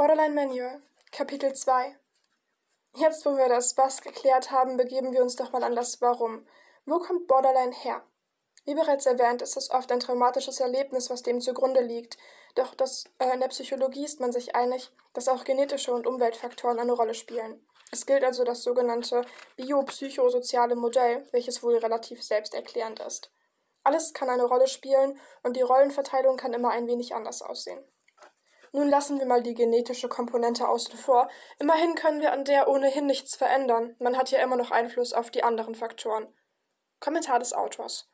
Borderline Manual, Kapitel 2 Jetzt, wo wir das Was geklärt haben, begeben wir uns doch mal an das Warum. Wo kommt Borderline her? Wie bereits erwähnt, ist es oft ein traumatisches Erlebnis, was dem zugrunde liegt. Doch das, äh, in der Psychologie ist man sich einig, dass auch genetische und Umweltfaktoren eine Rolle spielen. Es gilt also das sogenannte biopsychosoziale Modell, welches wohl relativ selbsterklärend ist. Alles kann eine Rolle spielen und die Rollenverteilung kann immer ein wenig anders aussehen. Nun lassen wir mal die genetische Komponente außen vor. Immerhin können wir an der ohnehin nichts verändern. Man hat ja immer noch Einfluss auf die anderen Faktoren. Kommentar des Autors.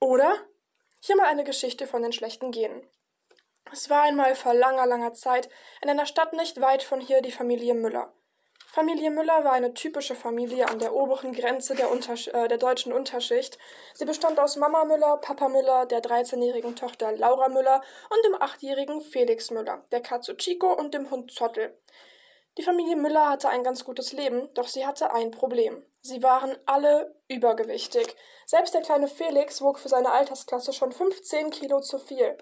Oder? Hier mal eine Geschichte von den schlechten Genen. Es war einmal vor langer, langer Zeit in einer Stadt nicht weit von hier die Familie Müller. Familie Müller war eine typische Familie an der oberen Grenze der, Untersch äh, der deutschen Unterschicht. Sie bestand aus Mama Müller, Papa Müller, der 13-jährigen Tochter Laura Müller und dem 8-jährigen Felix Müller, der Katze Chico und dem Hund Zottel. Die Familie Müller hatte ein ganz gutes Leben, doch sie hatte ein Problem. Sie waren alle übergewichtig. Selbst der kleine Felix wog für seine Altersklasse schon 15 Kilo zu viel.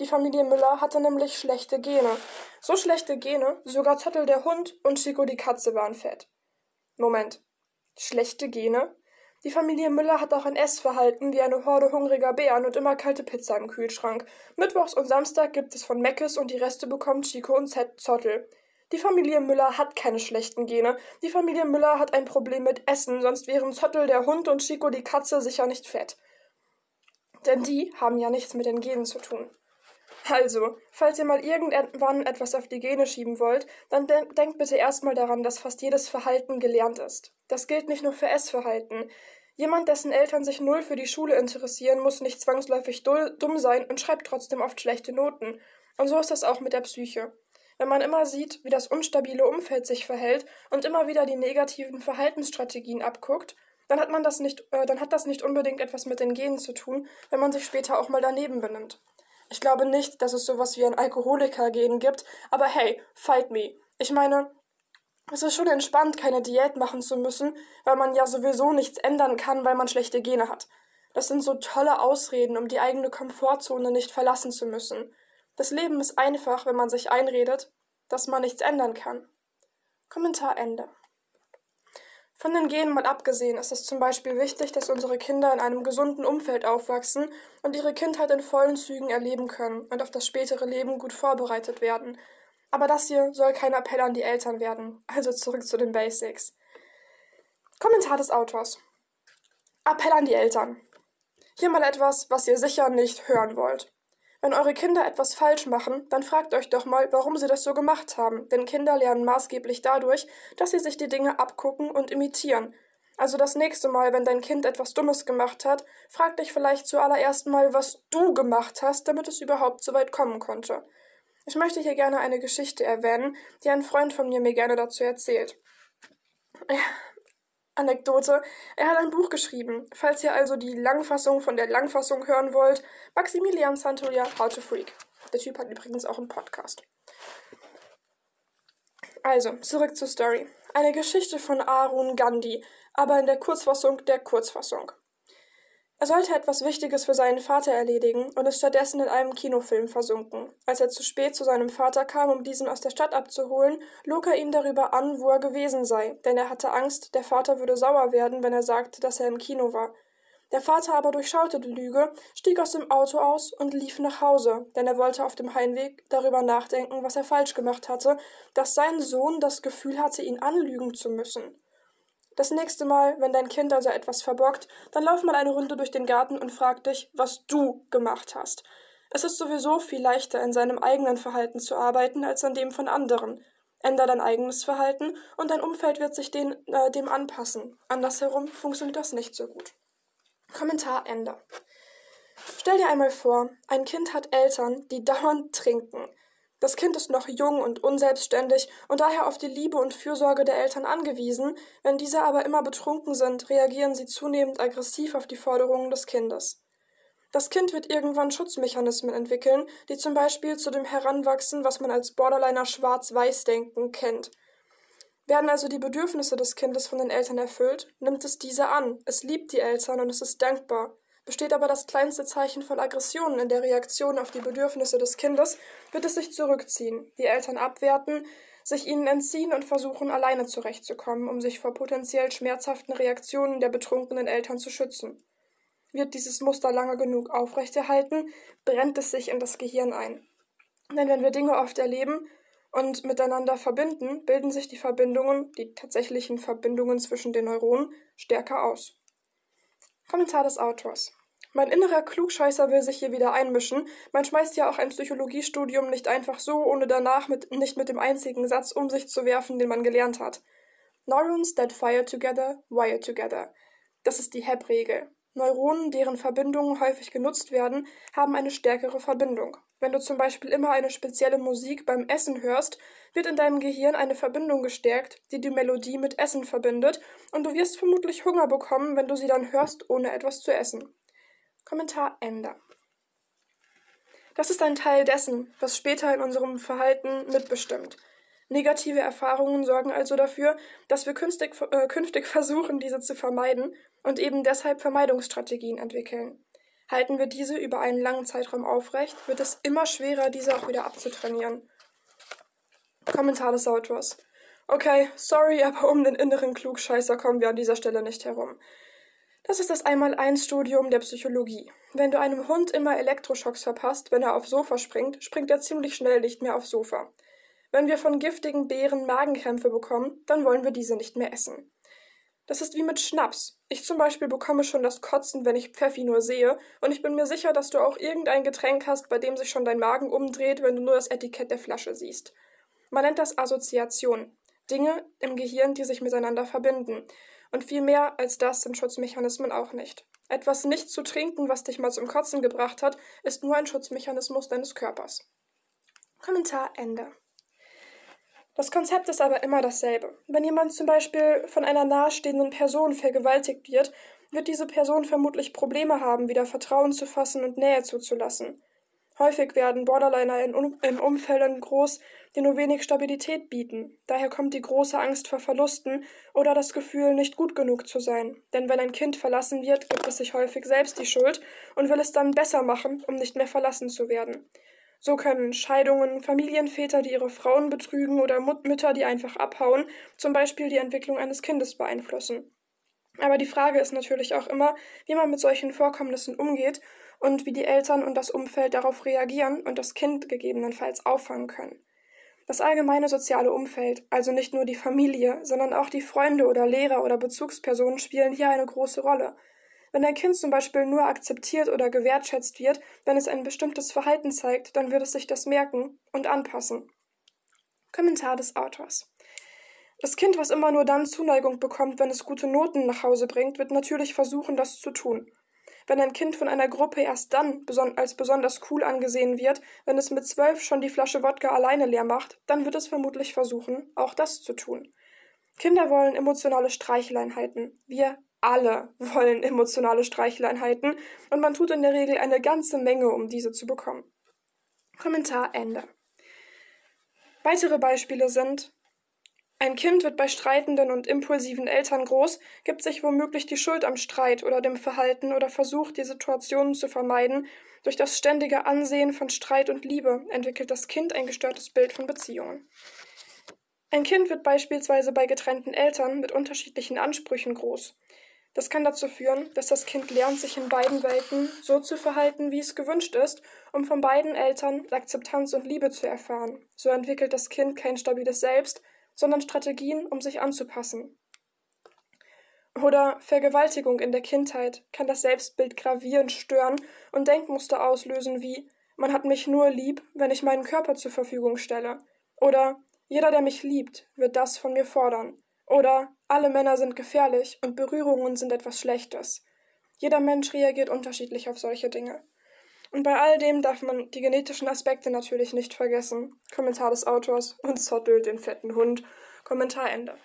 Die Familie Müller hatte nämlich schlechte Gene. So schlechte Gene, sogar Zottel der Hund und Chico die Katze waren fett. Moment. Schlechte Gene? Die Familie Müller hat auch ein Essverhalten wie eine Horde hungriger Bären und immer kalte Pizza im Kühlschrank. Mittwochs und Samstag gibt es von Meckes und die Reste bekommt Chico und Z Zottel. Die Familie Müller hat keine schlechten Gene. Die Familie Müller hat ein Problem mit Essen, sonst wären Zottel der Hund und Chico die Katze sicher nicht fett. Denn die haben ja nichts mit den Genen zu tun. Also, falls ihr mal irgendwann etwas auf die Gene schieben wollt, dann de denkt bitte erstmal daran, dass fast jedes Verhalten gelernt ist. Das gilt nicht nur für Essverhalten. Jemand, dessen Eltern sich null für die Schule interessieren, muss nicht zwangsläufig dumm sein und schreibt trotzdem oft schlechte Noten. Und so ist das auch mit der Psyche. Wenn man immer sieht, wie das unstabile Umfeld sich verhält und immer wieder die negativen Verhaltensstrategien abguckt, dann hat man das nicht, äh, dann hat das nicht unbedingt etwas mit den Genen zu tun, wenn man sich später auch mal daneben benimmt. Ich glaube nicht, dass es sowas wie ein Alkoholiker-Gen gibt, aber hey, fight me. Ich meine, es ist schon entspannt, keine Diät machen zu müssen, weil man ja sowieso nichts ändern kann, weil man schlechte Gene hat. Das sind so tolle Ausreden, um die eigene Komfortzone nicht verlassen zu müssen. Das Leben ist einfach, wenn man sich einredet, dass man nichts ändern kann. Kommentar Ende. Von den Genen mal abgesehen ist es zum Beispiel wichtig, dass unsere Kinder in einem gesunden Umfeld aufwachsen und ihre Kindheit in vollen Zügen erleben können und auf das spätere Leben gut vorbereitet werden. Aber das hier soll kein Appell an die Eltern werden, also zurück zu den Basics. Kommentar des Autors. Appell an die Eltern. Hier mal etwas, was ihr sicher nicht hören wollt. Wenn eure Kinder etwas falsch machen, dann fragt euch doch mal, warum sie das so gemacht haben, denn Kinder lernen maßgeblich dadurch, dass sie sich die Dinge abgucken und imitieren. Also das nächste Mal, wenn dein Kind etwas Dummes gemacht hat, frag dich vielleicht zuallererst mal, was du gemacht hast, damit es überhaupt so weit kommen konnte. Ich möchte hier gerne eine Geschichte erwähnen, die ein Freund von mir mir gerne dazu erzählt. Anekdote. Er hat ein Buch geschrieben. Falls ihr also die Langfassung von der Langfassung hören wollt, Maximilian Santolia, How to Freak. Der Typ hat übrigens auch einen Podcast. Also, zurück zur Story. Eine Geschichte von Arun Gandhi, aber in der Kurzfassung der Kurzfassung. Er sollte etwas Wichtiges für seinen Vater erledigen und ist stattdessen in einem Kinofilm versunken. Als er zu spät zu seinem Vater kam, um diesen aus der Stadt abzuholen, log er ihn darüber an, wo er gewesen sei, denn er hatte Angst, der Vater würde sauer werden, wenn er sagte, dass er im Kino war. Der Vater aber durchschaute die Lüge, stieg aus dem Auto aus und lief nach Hause, denn er wollte auf dem Heimweg darüber nachdenken, was er falsch gemacht hatte, dass sein Sohn das Gefühl hatte, ihn anlügen zu müssen. Das nächste Mal, wenn dein Kind also etwas verbockt, dann lauf mal eine Runde durch den Garten und frag dich, was du gemacht hast. Es ist sowieso viel leichter, in seinem eigenen Verhalten zu arbeiten, als an dem von anderen. Änder dein eigenes Verhalten und dein Umfeld wird sich den, äh, dem anpassen. Andersherum funktioniert das nicht so gut. Kommentar Ende. Stell dir einmal vor, ein Kind hat Eltern, die dauernd trinken. Das Kind ist noch jung und unselbstständig und daher auf die Liebe und Fürsorge der Eltern angewiesen, wenn diese aber immer betrunken sind, reagieren sie zunehmend aggressiv auf die Forderungen des Kindes. Das Kind wird irgendwann Schutzmechanismen entwickeln, die zum Beispiel zu dem Heranwachsen, was man als Borderliner Schwarz-Weiß-Denken kennt. Werden also die Bedürfnisse des Kindes von den Eltern erfüllt, nimmt es diese an, es liebt die Eltern und es ist dankbar. Besteht aber das kleinste Zeichen von Aggression in der Reaktion auf die Bedürfnisse des Kindes, wird es sich zurückziehen, die Eltern abwerten, sich ihnen entziehen und versuchen, alleine zurechtzukommen, um sich vor potenziell schmerzhaften Reaktionen der betrunkenen Eltern zu schützen. Wird dieses Muster lange genug aufrechterhalten, brennt es sich in das Gehirn ein. Denn wenn wir Dinge oft erleben und miteinander verbinden, bilden sich die Verbindungen, die tatsächlichen Verbindungen zwischen den Neuronen, stärker aus. Kommentar des Autors. Mein innerer Klugscheißer will sich hier wieder einmischen. Man schmeißt ja auch ein Psychologiestudium nicht einfach so, ohne danach mit, nicht mit dem einzigen Satz um sich zu werfen, den man gelernt hat. Neurons that fire together, wire together. Das ist die HEP-Regel. Neuronen, deren Verbindungen häufig genutzt werden, haben eine stärkere Verbindung. Wenn du zum Beispiel immer eine spezielle Musik beim Essen hörst, wird in deinem Gehirn eine Verbindung gestärkt, die die Melodie mit Essen verbindet, und du wirst vermutlich Hunger bekommen, wenn du sie dann hörst, ohne etwas zu essen. Kommentar Ende. Das ist ein Teil dessen, was später in unserem Verhalten mitbestimmt. Negative Erfahrungen sorgen also dafür, dass wir künftig, äh, künftig versuchen, diese zu vermeiden und eben deshalb Vermeidungsstrategien entwickeln. Halten wir diese über einen langen Zeitraum aufrecht, wird es immer schwerer, diese auch wieder abzutrainieren. Kommentar des Autors. Okay, sorry, aber um den inneren Klugscheißer kommen wir an dieser Stelle nicht herum. Das ist das Einmal-Eins-Studium der Psychologie. Wenn du einem Hund immer Elektroschocks verpasst, wenn er aufs Sofa springt, springt er ziemlich schnell nicht mehr aufs Sofa. Wenn wir von giftigen Beeren Magenkrämpfe bekommen, dann wollen wir diese nicht mehr essen. Das ist wie mit Schnaps. Ich zum Beispiel bekomme schon das Kotzen, wenn ich Pfeffi nur sehe, und ich bin mir sicher, dass du auch irgendein Getränk hast, bei dem sich schon dein Magen umdreht, wenn du nur das Etikett der Flasche siehst. Man nennt das Assoziation. Dinge im Gehirn, die sich miteinander verbinden. Und viel mehr als das sind Schutzmechanismen auch nicht. Etwas nicht zu trinken, was dich mal zum Kotzen gebracht hat, ist nur ein Schutzmechanismus deines Körpers. Kommentar Ende. Das Konzept ist aber immer dasselbe. Wenn jemand zum Beispiel von einer nahestehenden Person vergewaltigt wird, wird diese Person vermutlich Probleme haben, wieder Vertrauen zu fassen und Nähe zuzulassen. Häufig werden Borderliner in, um in Umfällen groß, die nur wenig Stabilität bieten. Daher kommt die große Angst vor Verlusten oder das Gefühl, nicht gut genug zu sein. Denn wenn ein Kind verlassen wird, gibt es sich häufig selbst die Schuld und will es dann besser machen, um nicht mehr verlassen zu werden. So können Scheidungen, Familienväter, die ihre Frauen betrügen oder Mut Mütter, die einfach abhauen, zum Beispiel die Entwicklung eines Kindes beeinflussen. Aber die Frage ist natürlich auch immer, wie man mit solchen Vorkommnissen umgeht und wie die Eltern und das Umfeld darauf reagieren und das Kind gegebenenfalls auffangen können. Das allgemeine soziale Umfeld, also nicht nur die Familie, sondern auch die Freunde oder Lehrer oder Bezugspersonen spielen hier eine große Rolle. Wenn ein Kind zum Beispiel nur akzeptiert oder gewertschätzt wird, wenn es ein bestimmtes Verhalten zeigt, dann wird es sich das merken und anpassen. Kommentar des Autors. Das Kind, was immer nur dann Zuneigung bekommt, wenn es gute Noten nach Hause bringt, wird natürlich versuchen, das zu tun. Wenn ein Kind von einer Gruppe erst dann als besonders cool angesehen wird, wenn es mit zwölf schon die Flasche Wodka alleine leer macht, dann wird es vermutlich versuchen, auch das zu tun. Kinder wollen emotionale Streicheleinheiten. Wir alle wollen emotionale Streicheleinheiten und man tut in der Regel eine ganze Menge, um diese zu bekommen. Kommentar Ende. Weitere Beispiele sind ein Kind wird bei streitenden und impulsiven Eltern groß, gibt sich womöglich die Schuld am Streit oder dem Verhalten oder versucht, die Situationen zu vermeiden. Durch das ständige Ansehen von Streit und Liebe entwickelt das Kind ein gestörtes Bild von Beziehungen. Ein Kind wird beispielsweise bei getrennten Eltern mit unterschiedlichen Ansprüchen groß. Das kann dazu führen, dass das Kind lernt, sich in beiden Welten so zu verhalten, wie es gewünscht ist, um von beiden Eltern Akzeptanz und Liebe zu erfahren. So entwickelt das Kind kein stabiles Selbst, sondern Strategien, um sich anzupassen. Oder Vergewaltigung in der Kindheit kann das Selbstbild gravierend stören und Denkmuster auslösen wie man hat mich nur lieb, wenn ich meinen Körper zur Verfügung stelle. Oder jeder, der mich liebt, wird das von mir fordern. Oder alle Männer sind gefährlich und Berührungen sind etwas Schlechtes. Jeder Mensch reagiert unterschiedlich auf solche Dinge. Und bei all dem darf man die genetischen Aspekte natürlich nicht vergessen. Kommentar des Autors und Zottel den fetten Hund. Kommentar Ende.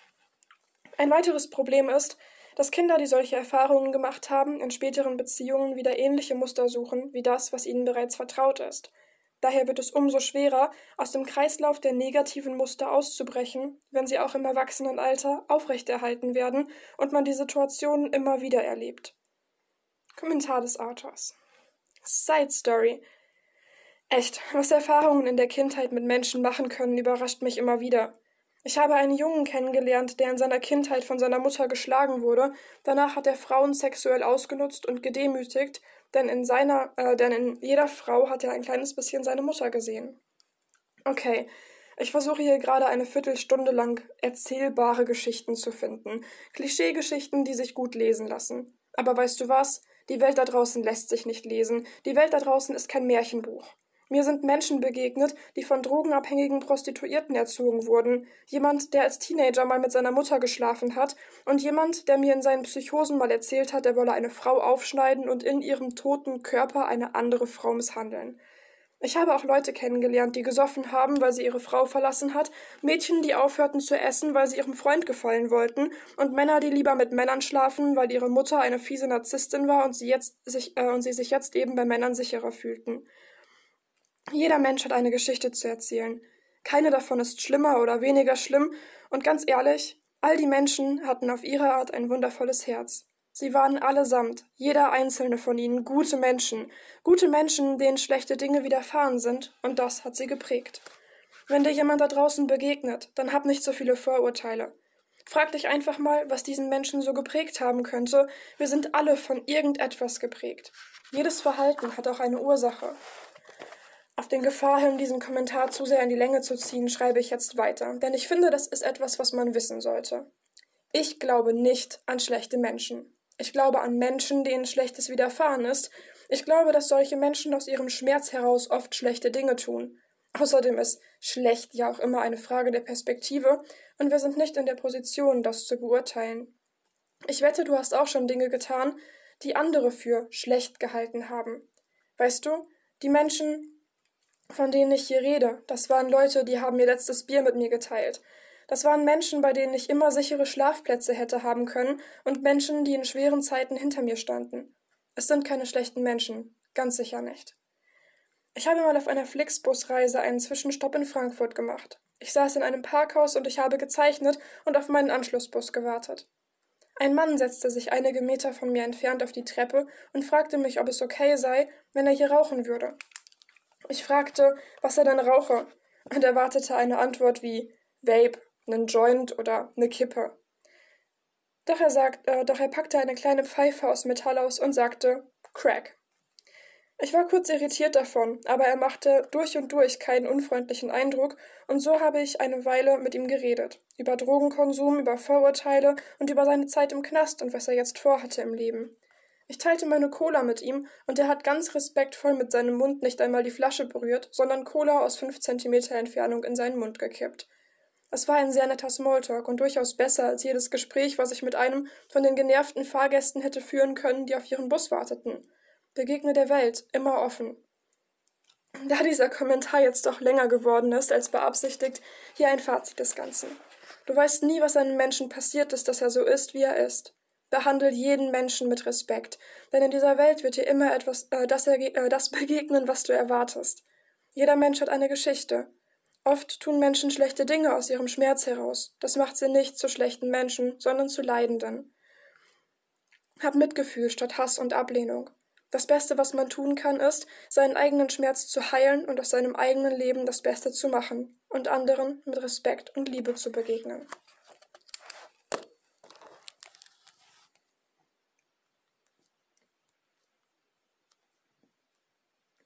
Ein weiteres Problem ist, dass Kinder, die solche Erfahrungen gemacht haben, in späteren Beziehungen wieder ähnliche Muster suchen wie das, was ihnen bereits vertraut ist. Daher wird es umso schwerer, aus dem Kreislauf der negativen Muster auszubrechen, wenn sie auch im Erwachsenenalter aufrechterhalten werden und man die Situationen immer wieder erlebt. Kommentar des Autors. Side Story. Echt, was Erfahrungen in der Kindheit mit Menschen machen können, überrascht mich immer wieder. Ich habe einen Jungen kennengelernt, der in seiner Kindheit von seiner Mutter geschlagen wurde. Danach hat er Frauen sexuell ausgenutzt und gedemütigt, denn in seiner, äh, denn in jeder Frau hat er ein kleines bisschen seine Mutter gesehen. Okay, ich versuche hier gerade eine Viertelstunde lang erzählbare Geschichten zu finden. Klischeegeschichten, die sich gut lesen lassen. Aber weißt du was? Die Welt da draußen lässt sich nicht lesen. Die Welt da draußen ist kein Märchenbuch. Mir sind Menschen begegnet, die von drogenabhängigen Prostituierten erzogen wurden, jemand, der als Teenager mal mit seiner Mutter geschlafen hat, und jemand, der mir in seinen Psychosen mal erzählt hat, er wolle eine Frau aufschneiden und in ihrem toten Körper eine andere Frau misshandeln. Ich habe auch Leute kennengelernt, die gesoffen haben, weil sie ihre Frau verlassen hat, Mädchen, die aufhörten zu essen, weil sie ihrem Freund gefallen wollten, und Männer, die lieber mit Männern schlafen, weil ihre Mutter eine fiese Narzisstin war und sie jetzt sich äh, und sie sich jetzt eben bei Männern sicherer fühlten. Jeder Mensch hat eine Geschichte zu erzählen. Keine davon ist schlimmer oder weniger schlimm, und ganz ehrlich, all die Menschen hatten auf ihre Art ein wundervolles Herz. Sie waren allesamt, jeder einzelne von ihnen, gute Menschen, gute Menschen, denen schlechte Dinge widerfahren sind, und das hat sie geprägt. Wenn dir jemand da draußen begegnet, dann hab nicht so viele Vorurteile. Frag dich einfach mal, was diesen Menschen so geprägt haben könnte. Wir sind alle von irgendetwas geprägt. Jedes Verhalten hat auch eine Ursache. Den Gefahr hin, diesen Kommentar zu sehr in die Länge zu ziehen, schreibe ich jetzt weiter, denn ich finde, das ist etwas, was man wissen sollte. Ich glaube nicht an schlechte Menschen. Ich glaube an Menschen, denen Schlechtes widerfahren ist. Ich glaube, dass solche Menschen aus ihrem Schmerz heraus oft schlechte Dinge tun. Außerdem ist schlecht ja auch immer eine Frage der Perspektive, und wir sind nicht in der Position, das zu beurteilen. Ich wette, du hast auch schon Dinge getan, die andere für schlecht gehalten haben. Weißt du, die Menschen, von denen ich hier rede, das waren Leute, die haben ihr letztes Bier mit mir geteilt. Das waren Menschen, bei denen ich immer sichere Schlafplätze hätte haben können und Menschen, die in schweren Zeiten hinter mir standen. Es sind keine schlechten Menschen, ganz sicher nicht. Ich habe mal auf einer Flixbusreise einen Zwischenstopp in Frankfurt gemacht. Ich saß in einem Parkhaus und ich habe gezeichnet und auf meinen Anschlussbus gewartet. Ein Mann setzte sich einige Meter von mir entfernt auf die Treppe und fragte mich, ob es okay sei, wenn er hier rauchen würde. Ich fragte, was er denn rauche, und erwartete eine Antwort wie Vape, nen Joint oder ne Kippe. Doch er, sagt, äh, doch er packte eine kleine Pfeife aus Metall aus und sagte Crack. Ich war kurz irritiert davon, aber er machte durch und durch keinen unfreundlichen Eindruck, und so habe ich eine Weile mit ihm geredet. Über Drogenkonsum, über Vorurteile und über seine Zeit im Knast und was er jetzt vorhatte im Leben. Ich teilte meine Cola mit ihm, und er hat ganz respektvoll mit seinem Mund nicht einmal die Flasche berührt, sondern Cola aus fünf Zentimeter Entfernung in seinen Mund gekippt. Es war ein sehr netter Smalltalk und durchaus besser als jedes Gespräch, was ich mit einem von den genervten Fahrgästen hätte führen können, die auf ihren Bus warteten. Begegne der Welt, immer offen. Da dieser Kommentar jetzt doch länger geworden ist als beabsichtigt, hier ein Fazit des Ganzen. Du weißt nie, was einem Menschen passiert ist, dass er so ist, wie er ist. Behandle jeden Menschen mit Respekt, denn in dieser Welt wird dir immer etwas äh, das, äh, das begegnen, was du erwartest. Jeder Mensch hat eine Geschichte. Oft tun Menschen schlechte Dinge aus ihrem Schmerz heraus. Das macht sie nicht zu schlechten Menschen, sondern zu Leidenden. Hab Mitgefühl statt Hass und Ablehnung. Das Beste, was man tun kann, ist, seinen eigenen Schmerz zu heilen und aus seinem eigenen Leben das Beste zu machen und anderen mit Respekt und Liebe zu begegnen.